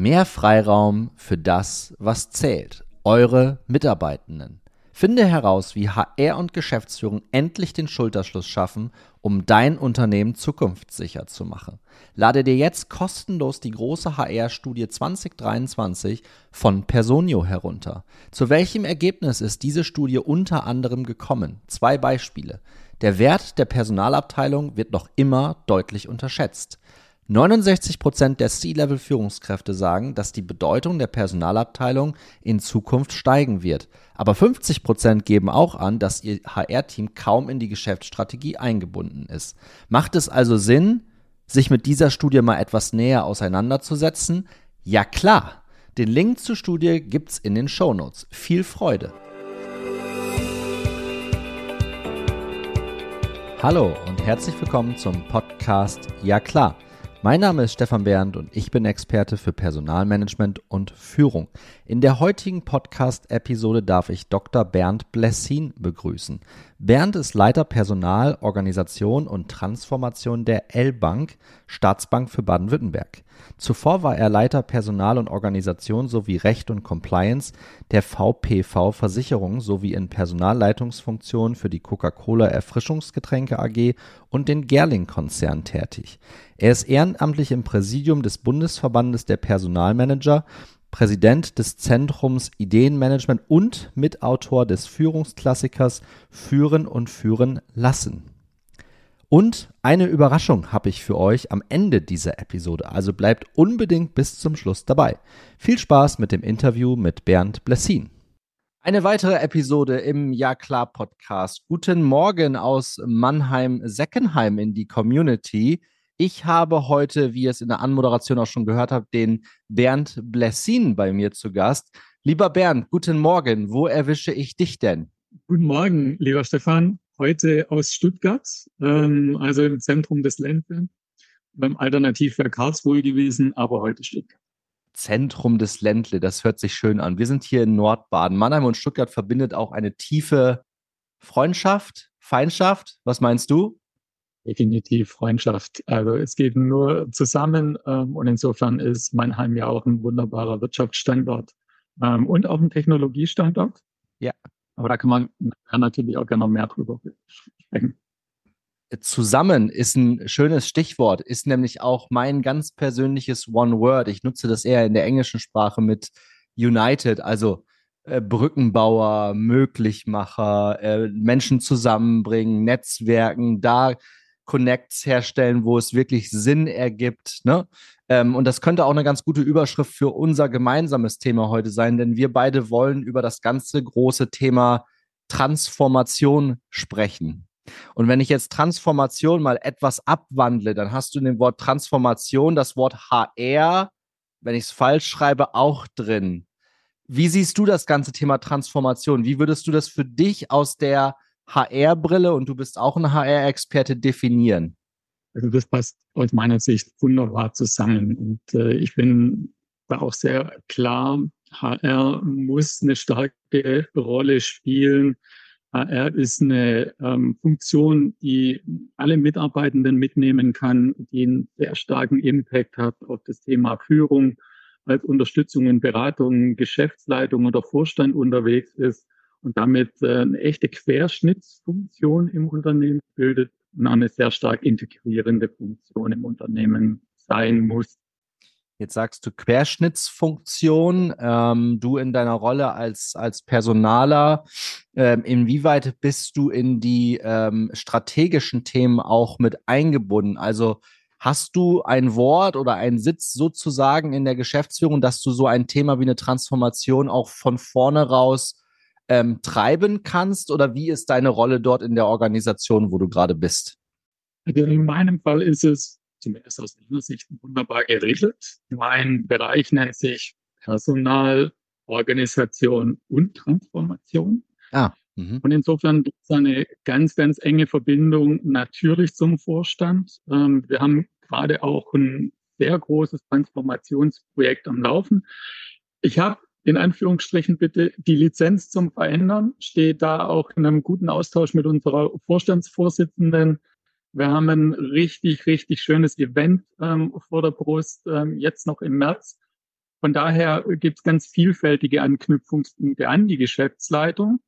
Mehr Freiraum für das, was zählt. Eure Mitarbeitenden. Finde heraus, wie HR und Geschäftsführung endlich den Schulterschluss schaffen, um dein Unternehmen zukunftssicher zu machen. Lade dir jetzt kostenlos die große HR-Studie 2023 von Personio herunter. Zu welchem Ergebnis ist diese Studie unter anderem gekommen? Zwei Beispiele. Der Wert der Personalabteilung wird noch immer deutlich unterschätzt. 69% der C-Level-Führungskräfte sagen, dass die Bedeutung der Personalabteilung in Zukunft steigen wird. Aber 50% geben auch an, dass ihr HR-Team kaum in die Geschäftsstrategie eingebunden ist. Macht es also Sinn, sich mit dieser Studie mal etwas näher auseinanderzusetzen? Ja klar. Den Link zur Studie gibt's in den Shownotes. Viel Freude! Hallo und herzlich willkommen zum Podcast Ja klar mein Name ist Stefan Bernd und ich bin Experte für Personalmanagement und Führung. In der heutigen Podcast-Episode darf ich Dr. Bernd Blessin begrüßen. Bernd ist Leiter Personal, Organisation und Transformation der L-Bank, Staatsbank für Baden-Württemberg. Zuvor war er Leiter Personal und Organisation sowie Recht und Compliance der VPV Versicherung sowie in Personalleitungsfunktionen für die Coca-Cola Erfrischungsgetränke AG und den Gerling-Konzern tätig. Er ist ehrenamtlich im Präsidium des Bundesverbandes der Personalmanager Präsident des Zentrums Ideenmanagement und Mitautor des Führungsklassikers Führen und Führen lassen. Und eine Überraschung habe ich für euch am Ende dieser Episode, also bleibt unbedingt bis zum Schluss dabei. Viel Spaß mit dem Interview mit Bernd Blessin. Eine weitere Episode im Ja klar Podcast. Guten Morgen aus Mannheim-Seckenheim in die Community. Ich habe heute, wie ihr es in der Anmoderation auch schon gehört habt, den Bernd Blessin bei mir zu Gast. Lieber Bernd, guten Morgen. Wo erwische ich dich denn? Guten Morgen, lieber Stefan. Heute aus Stuttgart, ähm, also im Zentrum des Ländle, beim Alternativwerk Karlsruhe gewesen, aber heute Stuttgart. Zentrum des Ländle, das hört sich schön an. Wir sind hier in Nordbaden. Mannheim und Stuttgart verbindet auch eine tiefe Freundschaft, Feindschaft. Was meinst du? definitiv Freundschaft. Also es geht nur zusammen ähm, und insofern ist Mannheim ja auch ein wunderbarer Wirtschaftsstandort ähm, und auch ein Technologiestandort. Ja. Aber da kann man natürlich auch gerne noch mehr drüber sprechen. Zusammen ist ein schönes Stichwort, ist nämlich auch mein ganz persönliches One Word. Ich nutze das eher in der englischen Sprache mit United, also äh, Brückenbauer, Möglichmacher, äh, Menschen zusammenbringen, Netzwerken, da Connects herstellen, wo es wirklich Sinn ergibt. Ne? Ähm, und das könnte auch eine ganz gute Überschrift für unser gemeinsames Thema heute sein, denn wir beide wollen über das ganze große Thema Transformation sprechen. Und wenn ich jetzt Transformation mal etwas abwandle, dann hast du in dem Wort Transformation das Wort HR, wenn ich es falsch schreibe, auch drin. Wie siehst du das ganze Thema Transformation? Wie würdest du das für dich aus der HR-Brille und du bist auch ein HR-Experte definieren? Also das passt aus meiner Sicht wunderbar zusammen. Und äh, ich bin da auch sehr klar, HR muss eine starke Rolle spielen. HR ist eine ähm, Funktion, die alle Mitarbeitenden mitnehmen kann, die einen sehr starken Impact hat auf das Thema Führung, als Unterstützung in Beratung, Geschäftsleitung oder Vorstand unterwegs ist und damit äh, eine echte Querschnittsfunktion im Unternehmen bildet und eine sehr stark integrierende Funktion im Unternehmen sein muss. Jetzt sagst du Querschnittsfunktion. Ähm, du in deiner Rolle als, als Personaler, ähm, inwieweit bist du in die ähm, strategischen Themen auch mit eingebunden? Also hast du ein Wort oder einen Sitz sozusagen in der Geschäftsführung, dass du so ein Thema wie eine Transformation auch von vorne raus ähm, treiben kannst? Oder wie ist deine Rolle dort in der Organisation, wo du gerade bist? Also in meinem Fall ist es zumindest aus meiner Sicht wunderbar geregelt. Mein Bereich nennt sich Personal, Organisation und Transformation. Ah. Mhm. Und insofern gibt es eine ganz, ganz enge Verbindung natürlich zum Vorstand. Ähm, wir haben gerade auch ein sehr großes Transformationsprojekt am Laufen. Ich habe in Anführungsstrichen bitte die Lizenz zum Verändern, steht da auch in einem guten Austausch mit unserer Vorstandsvorsitzenden. Wir haben ein richtig, richtig schönes Event ähm, vor der Brust, ähm, jetzt noch im März. Von daher gibt es ganz vielfältige Anknüpfungspunkte an die Geschäftsleitung.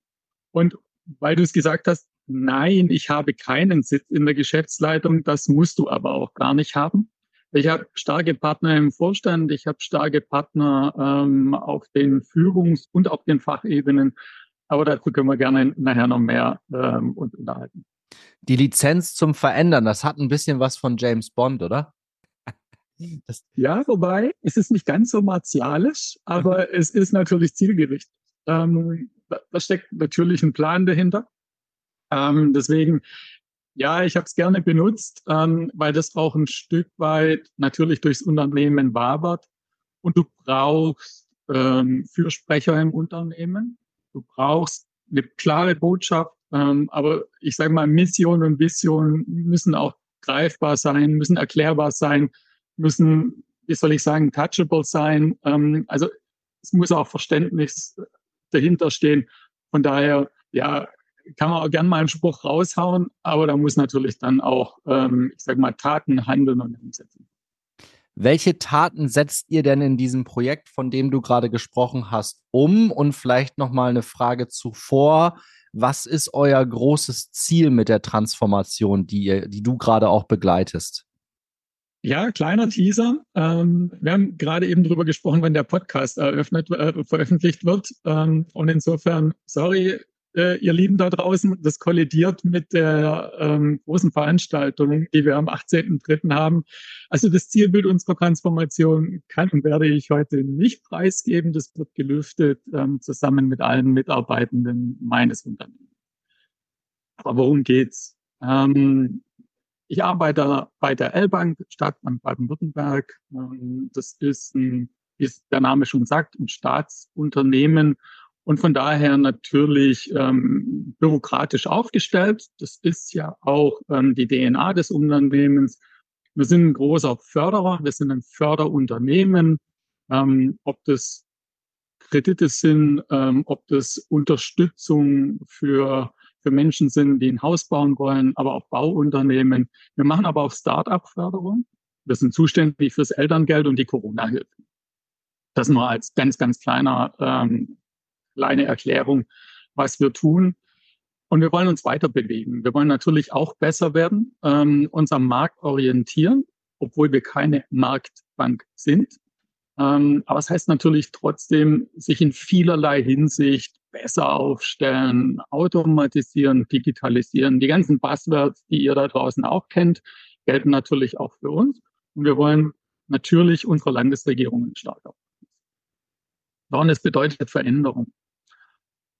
Und weil du es gesagt hast, nein, ich habe keinen Sitz in der Geschäftsleitung, das musst du aber auch gar nicht haben. Ich habe starke Partner im Vorstand, ich habe starke Partner ähm, auf den Führungs- und auf den Fachebenen. Aber dazu können wir gerne nachher noch mehr ähm, uns unterhalten. Die Lizenz zum Verändern, das hat ein bisschen was von James Bond, oder? Das ja, wobei, es ist nicht ganz so martialisch, aber mhm. es ist natürlich zielgerichtet. Ähm, da, steckt natürlich ein Plan dahinter. Ähm, deswegen ja, ich habe es gerne benutzt, ähm, weil das auch ein Stück weit natürlich durchs Unternehmen wabert. Und du brauchst ähm, Fürsprecher im Unternehmen. Du brauchst eine klare Botschaft. Ähm, aber ich sage mal, Mission und Vision müssen auch greifbar sein, müssen erklärbar sein, müssen, wie soll ich sagen, touchable sein. Ähm, also es muss auch Verständnis dahinter stehen. Von daher, ja, kann man auch gern mal einen Spruch raushauen, aber da muss natürlich dann auch, ähm, ich sag mal, Taten, Handeln und Umsetzen. Welche Taten setzt ihr denn in diesem Projekt, von dem du gerade gesprochen hast, um? Und vielleicht noch mal eine Frage zuvor. Was ist euer großes Ziel mit der Transformation, die, ihr, die du gerade auch begleitest? Ja, kleiner Teaser. Ähm, wir haben gerade eben darüber gesprochen, wenn der Podcast eröffnet, äh, veröffentlicht wird. Ähm, und insofern, sorry, äh, ihr Lieben da draußen, das kollidiert mit der ähm, großen Veranstaltung, die wir am 18.03. haben. Also das Zielbild unserer Transformation kann und werde ich heute nicht preisgeben. Das wird gelüftet ähm, zusammen mit allen Mitarbeitenden meines Unternehmens. Aber worum geht's? Ähm, ich arbeite bei der L-Bank, Staatsbank Baden-Württemberg. Ähm, das ist, ein, wie es der Name schon sagt, ein Staatsunternehmen und von daher natürlich ähm, bürokratisch aufgestellt. Das ist ja auch ähm, die DNA des Unternehmens. Wir sind ein großer Förderer, wir sind ein Förderunternehmen. Ähm, ob das Kredite sind, ähm, ob das Unterstützung für, für Menschen sind, die ein Haus bauen wollen, aber auch Bauunternehmen. Wir machen aber auch Start-up-Förderung. Wir sind zuständig fürs Elterngeld und die Corona-Hilfe. Das nur als ganz, ganz kleiner ähm, kleine Erklärung, was wir tun. Und wir wollen uns weiter bewegen. Wir wollen natürlich auch besser werden, ähm, uns am Markt orientieren, obwohl wir keine Marktbank sind. Ähm, aber es das heißt natürlich trotzdem, sich in vielerlei Hinsicht besser aufstellen, automatisieren, digitalisieren. Die ganzen Buzzwords, die ihr da draußen auch kennt, gelten natürlich auch für uns. Und wir wollen natürlich unsere Landesregierungen stark aufbauen. Und es bedeutet Veränderung.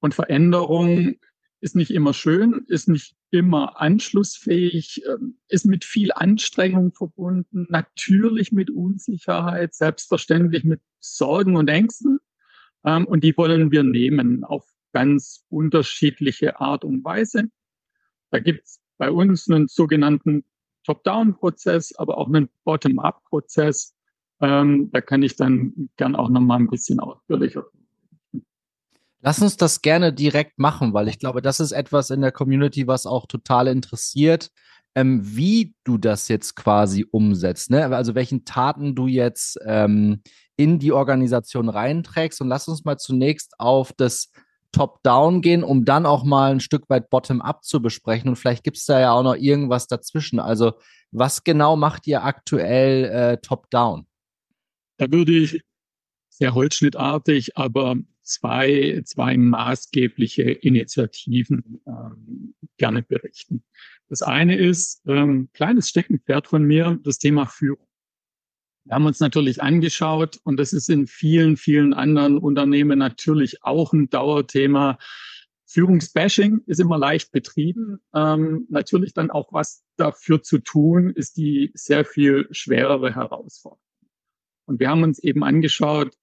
Und Veränderung ist nicht immer schön, ist nicht immer anschlussfähig, ähm, ist mit viel Anstrengung verbunden, natürlich mit Unsicherheit, selbstverständlich mit Sorgen und Ängsten. Ähm, und die wollen wir nehmen auf ganz unterschiedliche Art und Weise. Da gibt es bei uns einen sogenannten Top-Down-Prozess, aber auch einen Bottom-up-Prozess. Ähm, da kann ich dann gern auch noch mal ein bisschen ausführlicher Lass uns das gerne direkt machen, weil ich glaube, das ist etwas in der Community, was auch total interessiert, ähm, wie du das jetzt quasi umsetzt. Ne? Also welchen Taten du jetzt ähm, in die Organisation reinträgst. Und lass uns mal zunächst auf das Top-Down gehen, um dann auch mal ein Stück weit Bottom-up zu besprechen. Und vielleicht gibt es da ja auch noch irgendwas dazwischen. Also was genau macht ihr aktuell äh, Top-Down? Da würde ich sehr holzschnittartig, aber zwei, zwei maßgebliche Initiativen ähm, gerne berichten. Das eine ist, ähm, kleines Steckenpferd von mir, das Thema Führung. Wir haben uns natürlich angeschaut und das ist in vielen, vielen anderen Unternehmen natürlich auch ein Dauerthema. Führungsbashing ist immer leicht betrieben. Ähm, natürlich dann auch was dafür zu tun, ist die sehr viel schwerere Herausforderung. Und wir haben uns eben angeschaut,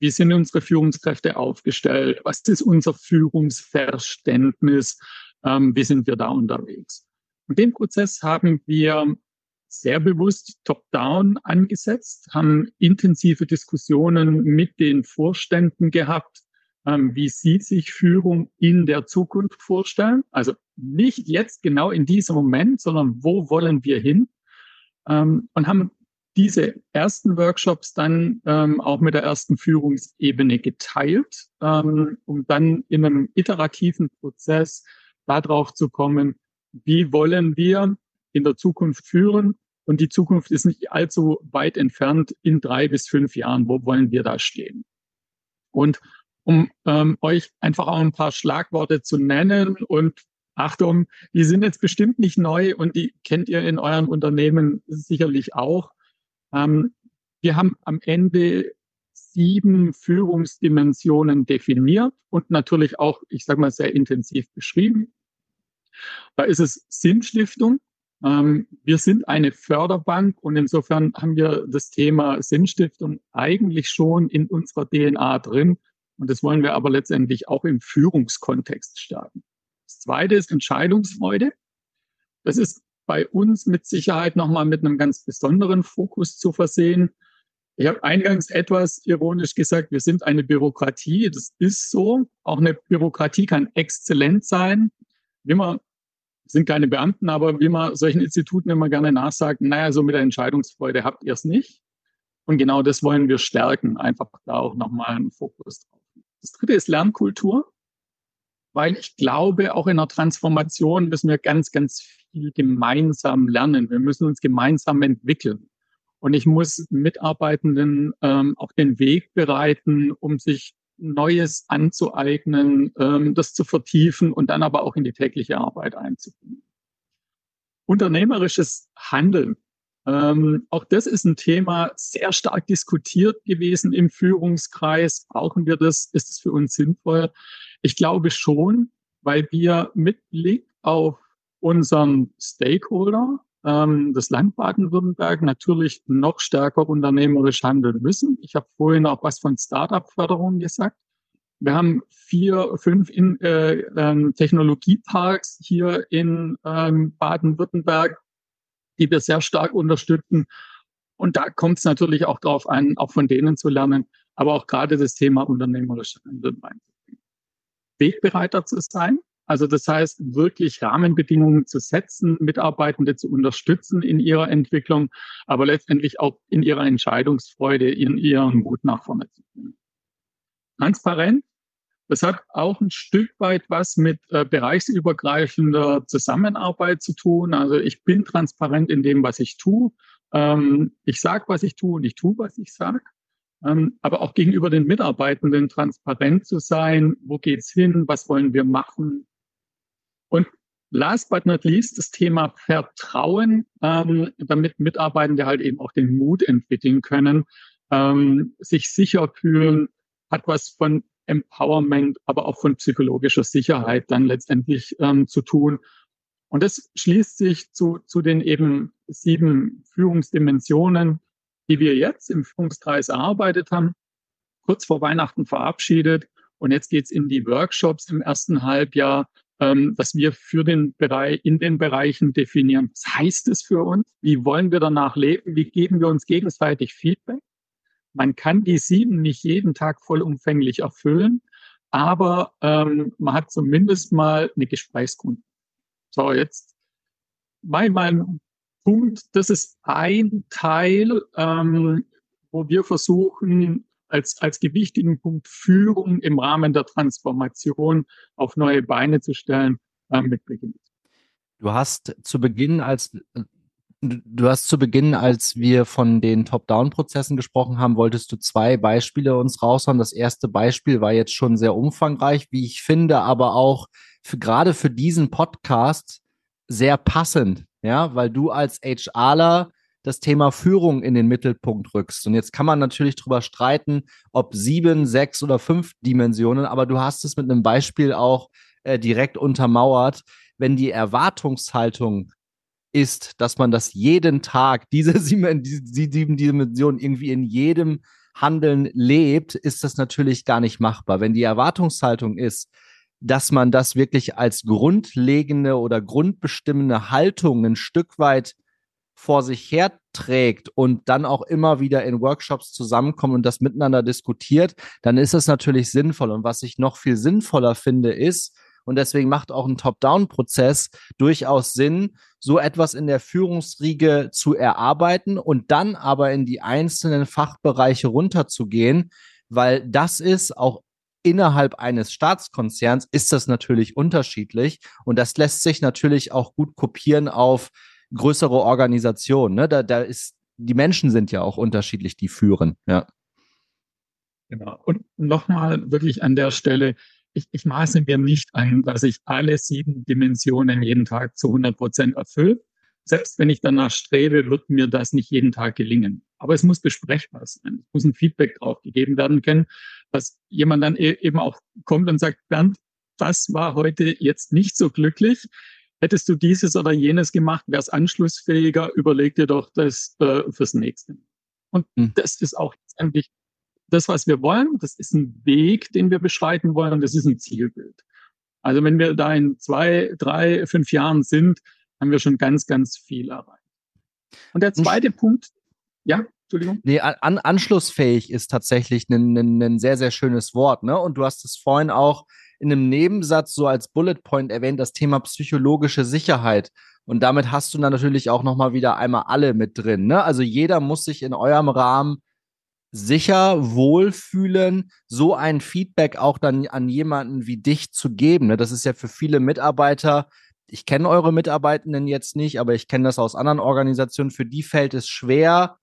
wie sind unsere Führungskräfte aufgestellt? Was ist unser Führungsverständnis? Ähm, wie sind wir da unterwegs? Und den Prozess haben wir sehr bewusst top-down angesetzt, haben intensive Diskussionen mit den Vorständen gehabt, ähm, wie sie sich Führung in der Zukunft vorstellen. Also nicht jetzt genau in diesem Moment, sondern wo wollen wir hin? Ähm, und haben diese ersten Workshops dann ähm, auch mit der ersten Führungsebene geteilt, ähm, um dann in einem iterativen Prozess darauf zu kommen, wie wollen wir in der Zukunft führen. Und die Zukunft ist nicht allzu weit entfernt in drei bis fünf Jahren. Wo wollen wir da stehen? Und um ähm, euch einfach auch ein paar Schlagworte zu nennen und Achtung, die sind jetzt bestimmt nicht neu und die kennt ihr in euren Unternehmen sicherlich auch. Ähm, wir haben am Ende sieben Führungsdimensionen definiert und natürlich auch, ich sage mal, sehr intensiv beschrieben. Da ist es Sinnstiftung. Ähm, wir sind eine Förderbank und insofern haben wir das Thema Sinnstiftung eigentlich schon in unserer DNA drin. Und das wollen wir aber letztendlich auch im Führungskontext starten. Das zweite ist Entscheidungsfreude. Das ist bei uns mit Sicherheit nochmal mit einem ganz besonderen Fokus zu versehen. Ich habe eingangs etwas ironisch gesagt, wir sind eine Bürokratie. Das ist so. Auch eine Bürokratie kann exzellent sein. Wie man sind keine Beamten, aber wie man solchen Instituten immer gerne nachsagt, naja, so mit der Entscheidungsfreude habt ihr es nicht. Und genau das wollen wir stärken, einfach da auch nochmal einen Fokus drauf. Das dritte ist Lernkultur weil ich glaube, auch in der Transformation müssen wir ganz, ganz viel gemeinsam lernen. Wir müssen uns gemeinsam entwickeln. Und ich muss Mitarbeitenden ähm, auch den Weg bereiten, um sich Neues anzueignen, ähm, das zu vertiefen und dann aber auch in die tägliche Arbeit einzubringen. Unternehmerisches Handeln. Ähm, auch das ist ein Thema sehr stark diskutiert gewesen im Führungskreis. Brauchen wir das? Ist es für uns sinnvoll? Ich glaube schon, weil wir mit Blick auf unseren Stakeholder, ähm, das Land Baden-Württemberg, natürlich noch stärker unternehmerisch handeln müssen. Ich habe vorhin auch was von Startup-Förderung gesagt. Wir haben vier, fünf in, äh, ähm, Technologieparks hier in ähm, Baden-Württemberg, die wir sehr stark unterstützen. Und da kommt es natürlich auch darauf an, auch von denen zu lernen, aber auch gerade das Thema unternehmerische Handeln. Wegbereiter zu sein. Also das heißt, wirklich Rahmenbedingungen zu setzen, Mitarbeitende zu unterstützen in ihrer Entwicklung, aber letztendlich auch in ihrer Entscheidungsfreude, in ihren Mut nach vorne zu bringen. Transparent, das hat auch ein Stück weit was mit äh, bereichsübergreifender Zusammenarbeit zu tun. Also ich bin transparent in dem, was ich tue. Ähm, ich sage, was ich tue und ich tue, was ich sage aber auch gegenüber den Mitarbeitenden transparent zu sein. Wo geht's hin? Was wollen wir machen? Und last but not least das Thema Vertrauen, ähm, damit Mitarbeitende halt eben auch den Mut entwickeln können, ähm, sich sicher fühlen, hat was von Empowerment, aber auch von psychologischer Sicherheit dann letztendlich ähm, zu tun. Und das schließt sich zu, zu den eben sieben Führungsdimensionen, die wir jetzt im Führungskreis erarbeitet haben, kurz vor Weihnachten verabschiedet. Und jetzt geht's in die Workshops im ersten Halbjahr, ähm, dass wir für den Bereich, in den Bereichen definieren. Was heißt es für uns? Wie wollen wir danach leben? Wie geben wir uns gegenseitig Feedback? Man kann die sieben nicht jeden Tag vollumfänglich erfüllen, aber ähm, man hat zumindest mal eine Gesprächsgrund. So, jetzt mein, mein Punkt, das ist ein Teil, ähm, wo wir versuchen, als, als gewichtigen Punkt Führung im Rahmen der Transformation auf neue Beine zu stellen, äh, mit Beginn. Du hast zu Beginn, als du hast zu Beginn, als wir von den Top-Down-Prozessen gesprochen haben, wolltest du zwei Beispiele uns raushauen. Das erste Beispiel war jetzt schon sehr umfangreich, wie ich finde, aber auch für, gerade für diesen Podcast sehr passend ja, weil du als HRler das Thema Führung in den Mittelpunkt rückst. Und jetzt kann man natürlich darüber streiten, ob sieben, sechs oder fünf Dimensionen, aber du hast es mit einem Beispiel auch äh, direkt untermauert. Wenn die Erwartungshaltung ist, dass man das jeden Tag, diese sieben, diese sieben Dimensionen irgendwie in jedem Handeln lebt, ist das natürlich gar nicht machbar. Wenn die Erwartungshaltung ist, dass man das wirklich als grundlegende oder grundbestimmende Haltung ein Stück weit vor sich herträgt und dann auch immer wieder in Workshops zusammenkommt und das miteinander diskutiert, dann ist es natürlich sinnvoll. Und was ich noch viel sinnvoller finde, ist, Und deswegen macht auch ein Top-Down-Prozess durchaus Sinn, so etwas in der Führungsriege zu erarbeiten und dann aber in die einzelnen Fachbereiche runterzugehen, weil das ist auch innerhalb eines Staatskonzerns ist das natürlich unterschiedlich und das lässt sich natürlich auch gut kopieren auf größere Organisationen. Ne? Da, da ist die Menschen sind ja auch unterschiedlich, die führen. Ja. Genau. Und nochmal wirklich an der Stelle, ich, ich maße mir nicht ein, dass ich alle sieben Dimensionen jeden Tag zu 100 Prozent erfülle. Selbst wenn ich danach strebe, wird mir das nicht jeden Tag gelingen. Aber es muss besprechbar sein. Es muss ein Feedback drauf gegeben werden können, dass jemand dann e-, eben auch kommt und sagt, Bernd, das war heute jetzt nicht so glücklich. Hättest du dieses oder jenes gemacht, wäre es anschlussfähiger, überleg dir doch das äh, fürs nächste. Und hm. das ist auch letztendlich das, was wir wollen. Das ist ein Weg, den wir beschreiten wollen und das ist ein Zielbild. Also wenn wir da in zwei, drei, fünf Jahren sind, haben wir schon ganz, ganz viel erreicht. Und der zweite Punkt, ja, Entschuldigung. Nee, an, anschlussfähig ist tatsächlich ein, ein, ein sehr, sehr schönes Wort. Ne? Und du hast es vorhin auch in einem Nebensatz so als Bullet Point erwähnt, das Thema psychologische Sicherheit. Und damit hast du dann natürlich auch nochmal wieder einmal alle mit drin. Ne? Also jeder muss sich in eurem Rahmen sicher, wohlfühlen, so ein Feedback auch dann an jemanden wie dich zu geben. Ne? Das ist ja für viele Mitarbeiter, ich kenne eure Mitarbeitenden jetzt nicht, aber ich kenne das aus anderen Organisationen, für die fällt es schwer,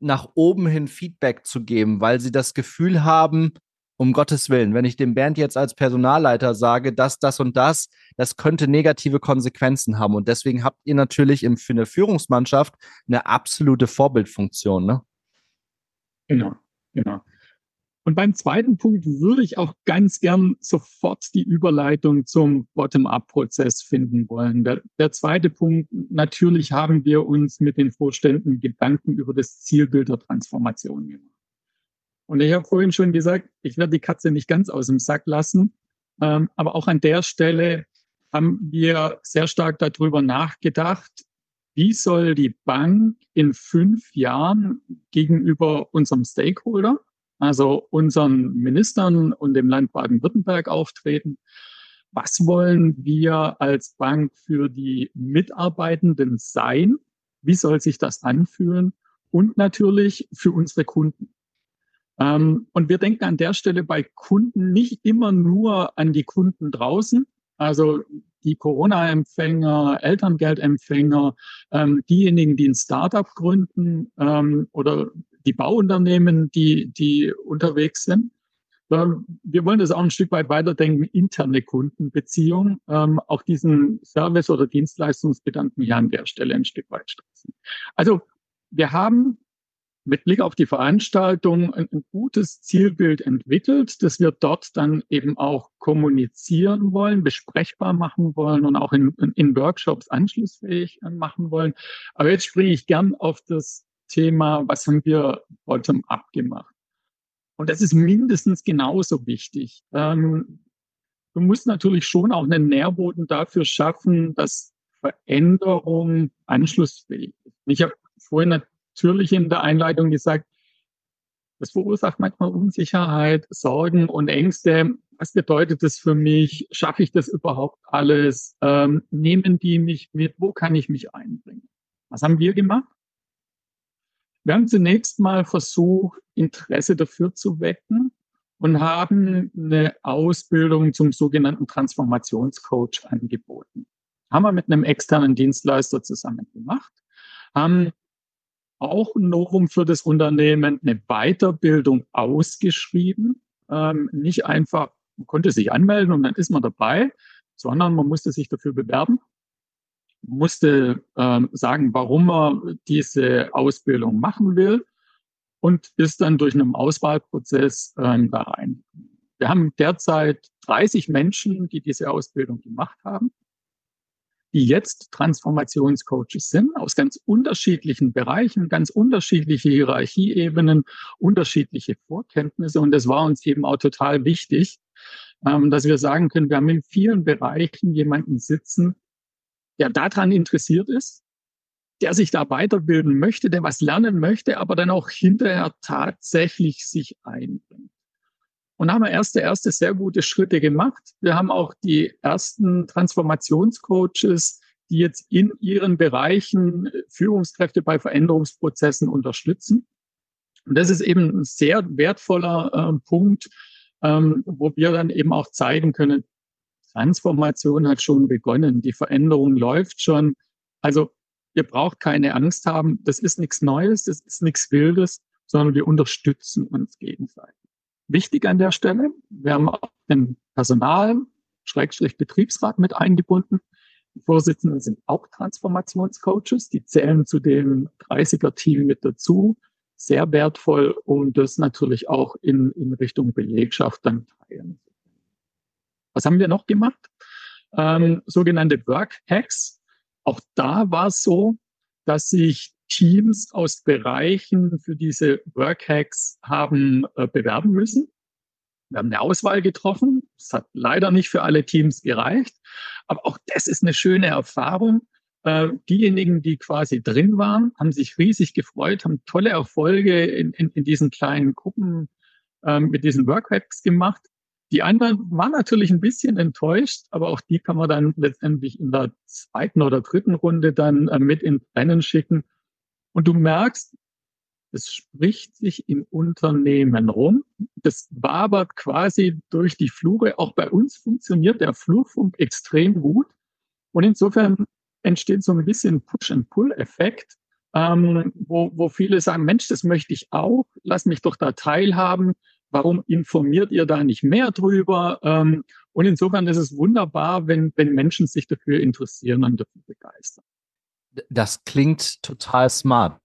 nach oben hin Feedback zu geben, weil sie das Gefühl haben, um Gottes Willen, wenn ich dem Bernd jetzt als Personalleiter sage, dass das und das, das könnte negative Konsequenzen haben. Und deswegen habt ihr natürlich im, für eine Führungsmannschaft eine absolute Vorbildfunktion. Ne? Genau, genau. Und beim zweiten Punkt würde ich auch ganz gern sofort die Überleitung zum Bottom-up-Prozess finden wollen. Der, der, zweite Punkt, natürlich haben wir uns mit den Vorständen Gedanken über das Zielbild der Transformation gemacht. Und ich habe vorhin schon gesagt, ich werde die Katze nicht ganz aus dem Sack lassen. Ähm, aber auch an der Stelle haben wir sehr stark darüber nachgedacht, wie soll die Bank in fünf Jahren gegenüber unserem Stakeholder, also unseren Ministern und dem Land Baden-Württemberg auftreten? Was wollen wir als Bank für die Mitarbeitenden sein? Wie soll sich das anfühlen? Und natürlich für unsere Kunden. Ähm, und wir denken an der Stelle bei Kunden nicht immer nur an die Kunden draußen, also die Corona-Empfänger, Elterngeldempfänger, ähm, diejenigen, die ein Startup gründen ähm, oder die Bauunternehmen, die, die unterwegs sind. Ähm, wir wollen das auch ein Stück weit weiterdenken, interne Kundenbeziehungen, ähm, auch diesen Service- oder Dienstleistungsgedanken hier an der Stelle ein Stück weit stützen. Also wir haben mit Blick auf die Veranstaltung ein, ein, gutes Zielbild entwickelt, das wir dort dann eben auch kommunizieren wollen, besprechbar machen wollen und auch in, in Workshops anschlussfähig äh, machen wollen. Aber jetzt springe ich gern auf das Thema, was haben wir bottom-up gemacht? Und das ist mindestens genauso wichtig. Ähm, du musst natürlich schon auch einen Nährboden dafür schaffen, dass Veränderung anschlussfähig ist. Ich habe vorhin natürlich in der Einleitung gesagt, das verursacht manchmal Unsicherheit, Sorgen und Ängste. Was bedeutet das für mich? Schaffe ich das überhaupt alles? Ähm, nehmen die mich mit? Wo kann ich mich einbringen? Was haben wir gemacht? Wir haben zunächst mal versucht, Interesse dafür zu wecken und haben eine Ausbildung zum sogenannten Transformationscoach angeboten. Haben wir mit einem externen Dienstleister zusammen gemacht, haben auch ein Novum für das Unternehmen, eine Weiterbildung ausgeschrieben. Ähm, nicht einfach, man konnte sich anmelden und dann ist man dabei, sondern man musste sich dafür bewerben, musste ähm, sagen, warum man diese Ausbildung machen will und ist dann durch einen Auswahlprozess ähm, da rein. Wir haben derzeit 30 Menschen, die diese Ausbildung gemacht haben die jetzt Transformationscoaches sind, aus ganz unterschiedlichen Bereichen, ganz unterschiedliche Hierarchieebenen, unterschiedliche Vorkenntnisse. Und das war uns eben auch total wichtig, ähm, dass wir sagen können, wir haben in vielen Bereichen jemanden sitzen, der daran interessiert ist, der sich da weiterbilden möchte, der was lernen möchte, aber dann auch hinterher tatsächlich sich einbringt. und haben erste, erste sehr gute Schritte gemacht. Wir haben auch die ersten Transformationscoaches, die jetzt in ihren Bereichen Führungskräfte bei Veränderungsprozessen unterstützen. Und das ist eben ein sehr wertvoller äh, Punkt, ähm, wo wir dann eben auch zeigen können, Transformation hat schon begonnen, die Veränderung läuft schon. Also ihr braucht keine Angst haben, das ist nichts Neues, das ist nichts Wildes, sondern wir unterstützen uns gegenseitig. Wichtig an der Stelle, wir haben auch den Personal, Schrägstrich Betriebsrat mit eingebunden. Die Vorsitzenden sind auch Transformationscoaches, die zählen zu dem 30er-Team mit dazu. Sehr wertvoll, um das natürlich auch in, in Richtung Belegschaft dann teilen. Was haben wir noch gemacht? Ähm, sogenannte Work Hacks. Auch da war es so, dass sich Teams aus Bereichen für diese Work Hacks haben äh, bewerben müssen. Wir haben eine Auswahl getroffen. Es hat leider nicht für alle Teams gereicht. Aber auch das ist eine schöne Erfahrung. Äh, diejenigen, die quasi drin waren, haben sich riesig gefreut, haben tolle Erfolge in, in, in diesen kleinen Gruppen äh, mit diesen Workhacks gemacht. Die anderen waren natürlich ein bisschen enttäuscht, aber auch die kann man dann letztendlich in der zweiten oder dritten Runde dann äh, mit ins Rennen schicken. Und du merkst, es spricht sich im Unternehmen rum. Das wabert quasi durch die Flure. Auch bei uns funktioniert der Flurfunk extrem gut. Und insofern entsteht so ein bisschen Push-and-Pull-Effekt, ähm, wo, wo viele sagen, Mensch, das möchte ich auch, lass mich doch da teilhaben. Warum informiert ihr da nicht mehr drüber? Ähm, und insofern ist es wunderbar, wenn, wenn Menschen sich dafür interessieren und dafür begeistern. Das klingt total smart.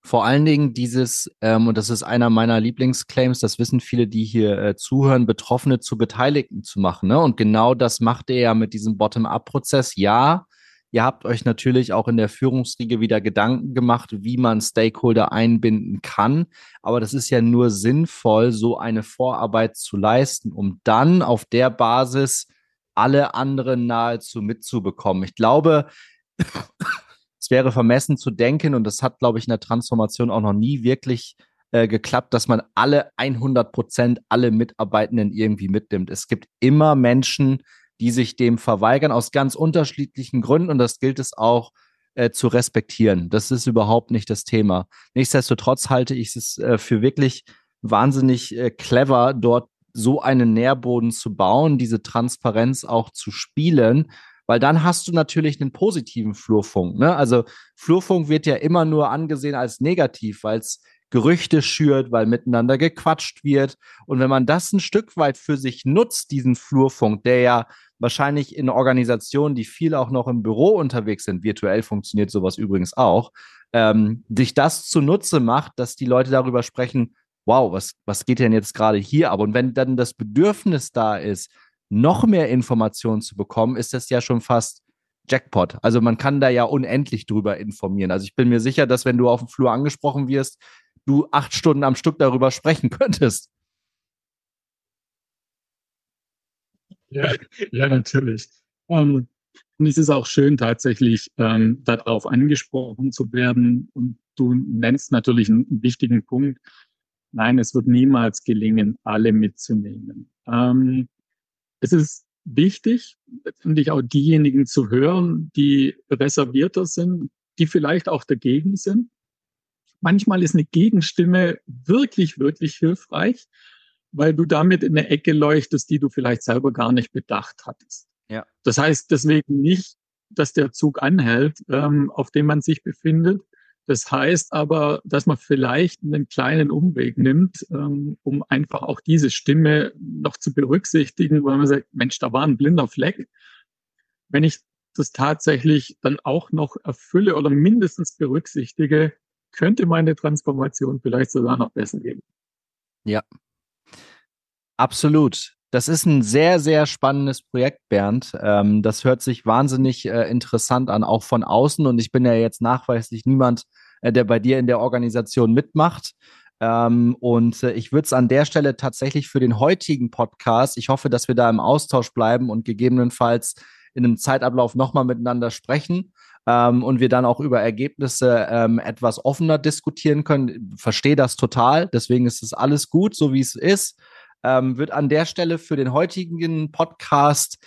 Vor allen Dingen dieses, ähm, und das ist einer meiner Lieblingsclaims, das wissen viele, die hier äh, zuhören, Betroffene zu Beteiligten zu machen. Ne? Und genau das macht er ja mit diesem Bottom-up-Prozess. Ja, ihr habt euch natürlich auch in der Führungsriege wieder Gedanken gemacht, wie man Stakeholder einbinden kann. Aber das ist ja nur sinnvoll, so eine Vorarbeit zu leisten, um dann auf der Basis alle anderen nahezu mitzubekommen. Ich glaube, es wäre vermessen zu denken, und das hat, glaube ich, in der Transformation auch noch nie wirklich äh, geklappt, dass man alle 100 Prozent, alle Mitarbeitenden irgendwie mitnimmt. Es gibt immer Menschen, die sich dem verweigern, aus ganz unterschiedlichen Gründen, und das gilt es auch äh, zu respektieren. Das ist überhaupt nicht das Thema. Nichtsdestotrotz halte ich es äh, für wirklich wahnsinnig äh, clever, dort so einen Nährboden zu bauen, diese Transparenz auch zu spielen weil dann hast du natürlich einen positiven Flurfunk. Ne? Also Flurfunk wird ja immer nur angesehen als negativ, weil es Gerüchte schürt, weil miteinander gequatscht wird. Und wenn man das ein Stück weit für sich nutzt, diesen Flurfunk, der ja wahrscheinlich in Organisationen, die viel auch noch im Büro unterwegs sind, virtuell funktioniert sowas übrigens auch, ähm, sich das zunutze macht, dass die Leute darüber sprechen, wow, was, was geht denn jetzt gerade hier ab? Und wenn dann das Bedürfnis da ist, noch mehr Informationen zu bekommen, ist das ja schon fast Jackpot. Also man kann da ja unendlich drüber informieren. Also ich bin mir sicher, dass wenn du auf dem Flur angesprochen wirst, du acht Stunden am Stück darüber sprechen könntest. Ja, ja natürlich. Um, ähm, und es ist auch schön, tatsächlich ähm, darauf angesprochen zu werden. Und du nennst natürlich einen wichtigen Punkt. Nein, es wird niemals gelingen, alle mitzunehmen. Ähm, es ist wichtig, letztendlich auch diejenigen zu hören, die reservierter sind, die vielleicht auch dagegen sind. Manchmal ist eine Gegenstimme wirklich, wirklich hilfreich, weil du damit in eine Ecke leuchtest, die du vielleicht selber gar nicht bedacht hattest. Ja. Das heißt deswegen nicht, dass der Zug anhält, ähm, auf dem man sich befindet, das heißt aber, dass man vielleicht einen kleinen Umweg nimmt, ähm, um einfach auch diese Stimme noch zu berücksichtigen, weil man sagt, Mensch, da war ein blinder Fleck. Wenn ich das tatsächlich dann auch noch erfülle oder mindestens berücksichtige, könnte meine Transformation vielleicht sogar noch besser gehen. Ja, absolut. Das ist ein sehr, sehr spannendes Projekt, Bernd. Ähm, das hört sich wahnsinnig äh, interessant an, auch von außen. Und ich bin ja jetzt nachweislich niemand, äh, der bei dir in der Organisation mitmacht. Ähm, und äh, ich würde es an der Stelle tatsächlich für den heutigen Podcast, ich hoffe, dass wir da im Austausch bleiben und gegebenenfalls in einem Zeitablauf nochmal miteinander sprechen ähm, und wir dann auch über Ergebnisse ähm, etwas offener diskutieren können. Verstehe das total, deswegen ist es alles gut, so wie es ist. Ähm, wird an der Stelle für den heutigen Podcast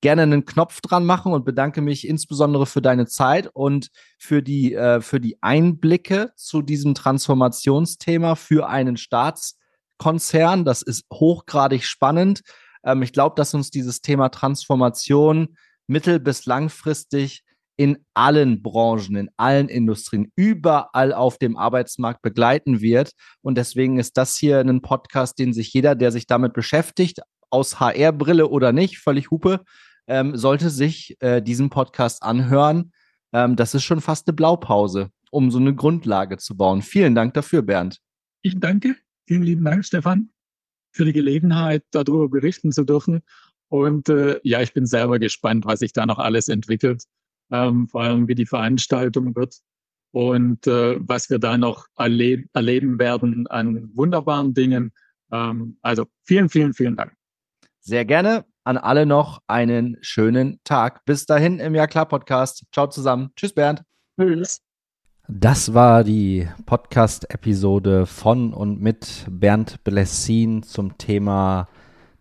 gerne einen Knopf dran machen und bedanke mich insbesondere für deine Zeit und für die, äh, für die Einblicke zu diesem Transformationsthema für einen Staatskonzern. Das ist hochgradig spannend. Ähm, ich glaube, dass uns dieses Thema Transformation mittel- bis langfristig in allen Branchen, in allen Industrien, überall auf dem Arbeitsmarkt begleiten wird. Und deswegen ist das hier ein Podcast, den sich jeder, der sich damit beschäftigt, aus HR-Brille oder nicht, völlig Hupe, ähm, sollte sich äh, diesen Podcast anhören. Ähm, das ist schon fast eine Blaupause, um so eine Grundlage zu bauen. Vielen Dank dafür, Bernd. Ich danke. Vielen lieben Dank, Stefan, für die Gelegenheit, darüber berichten zu dürfen. Und äh, ja, ich bin selber gespannt, was sich da noch alles entwickelt, ähm, vor allem wie die Veranstaltung wird und äh, was wir da noch erleb erleben werden an wunderbaren Dingen. Ähm, also vielen, vielen, vielen Dank. Sehr gerne an alle noch einen schönen Tag. Bis dahin im Jahr klar Podcast. Ciao zusammen. Tschüss, Bernd. Tschüss. Das war die Podcast-Episode von und mit Bernd Blessin zum Thema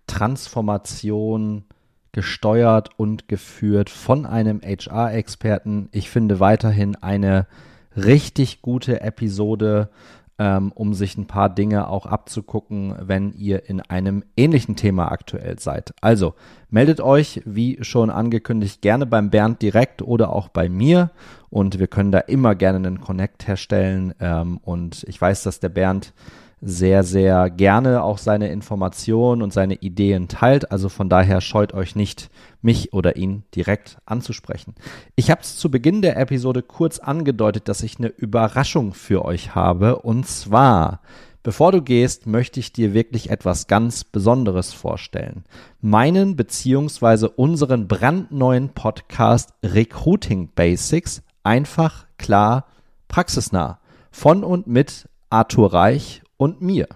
Transformation gesteuert und geführt von einem HR-Experten. Ich finde weiterhin eine richtig gute Episode ähm, um sich ein paar Dinge auch abzugucken, wenn ihr in einem ähnlichen Thema aktuell seid. Also meldet euch, wie schon angekündigt, gerne beim Bernd direkt oder auch bei mir und wir können da immer gerne einen Connect herstellen. Ähm, und ich weiß, dass der Bernd sehr, sehr gerne auch seine Informationen und seine Ideen teilt. Also von daher scheut euch nicht, mich oder ihn direkt anzusprechen. Ich habe es zu Beginn der Episode kurz angedeutet, dass ich eine Überraschung für euch habe. Und zwar, bevor du gehst, möchte ich dir wirklich etwas ganz Besonderes vorstellen. Meinen beziehungsweise unseren brandneuen Podcast Recruiting Basics einfach, klar, praxisnah. Von und mit Arthur Reich und mir.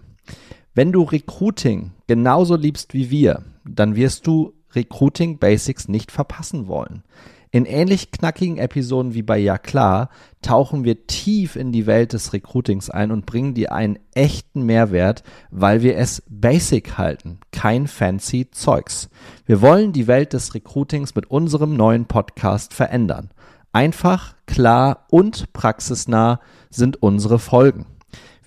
Wenn du Recruiting genauso liebst wie wir, dann wirst du Recruiting Basics nicht verpassen wollen. In ähnlich knackigen Episoden wie bei Ja klar tauchen wir tief in die Welt des Recruitings ein und bringen dir einen echten Mehrwert, weil wir es basic halten, kein fancy Zeugs. Wir wollen die Welt des Recruitings mit unserem neuen Podcast verändern. Einfach, klar und praxisnah sind unsere Folgen.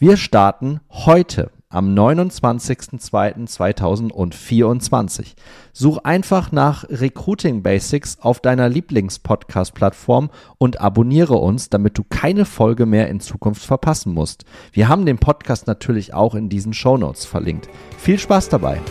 Wir starten heute am 29.02.2024. Such einfach nach Recruiting Basics auf deiner Lieblingspodcast-Plattform und abonniere uns, damit du keine Folge mehr in Zukunft verpassen musst. Wir haben den Podcast natürlich auch in diesen Shownotes verlinkt. Viel Spaß dabei!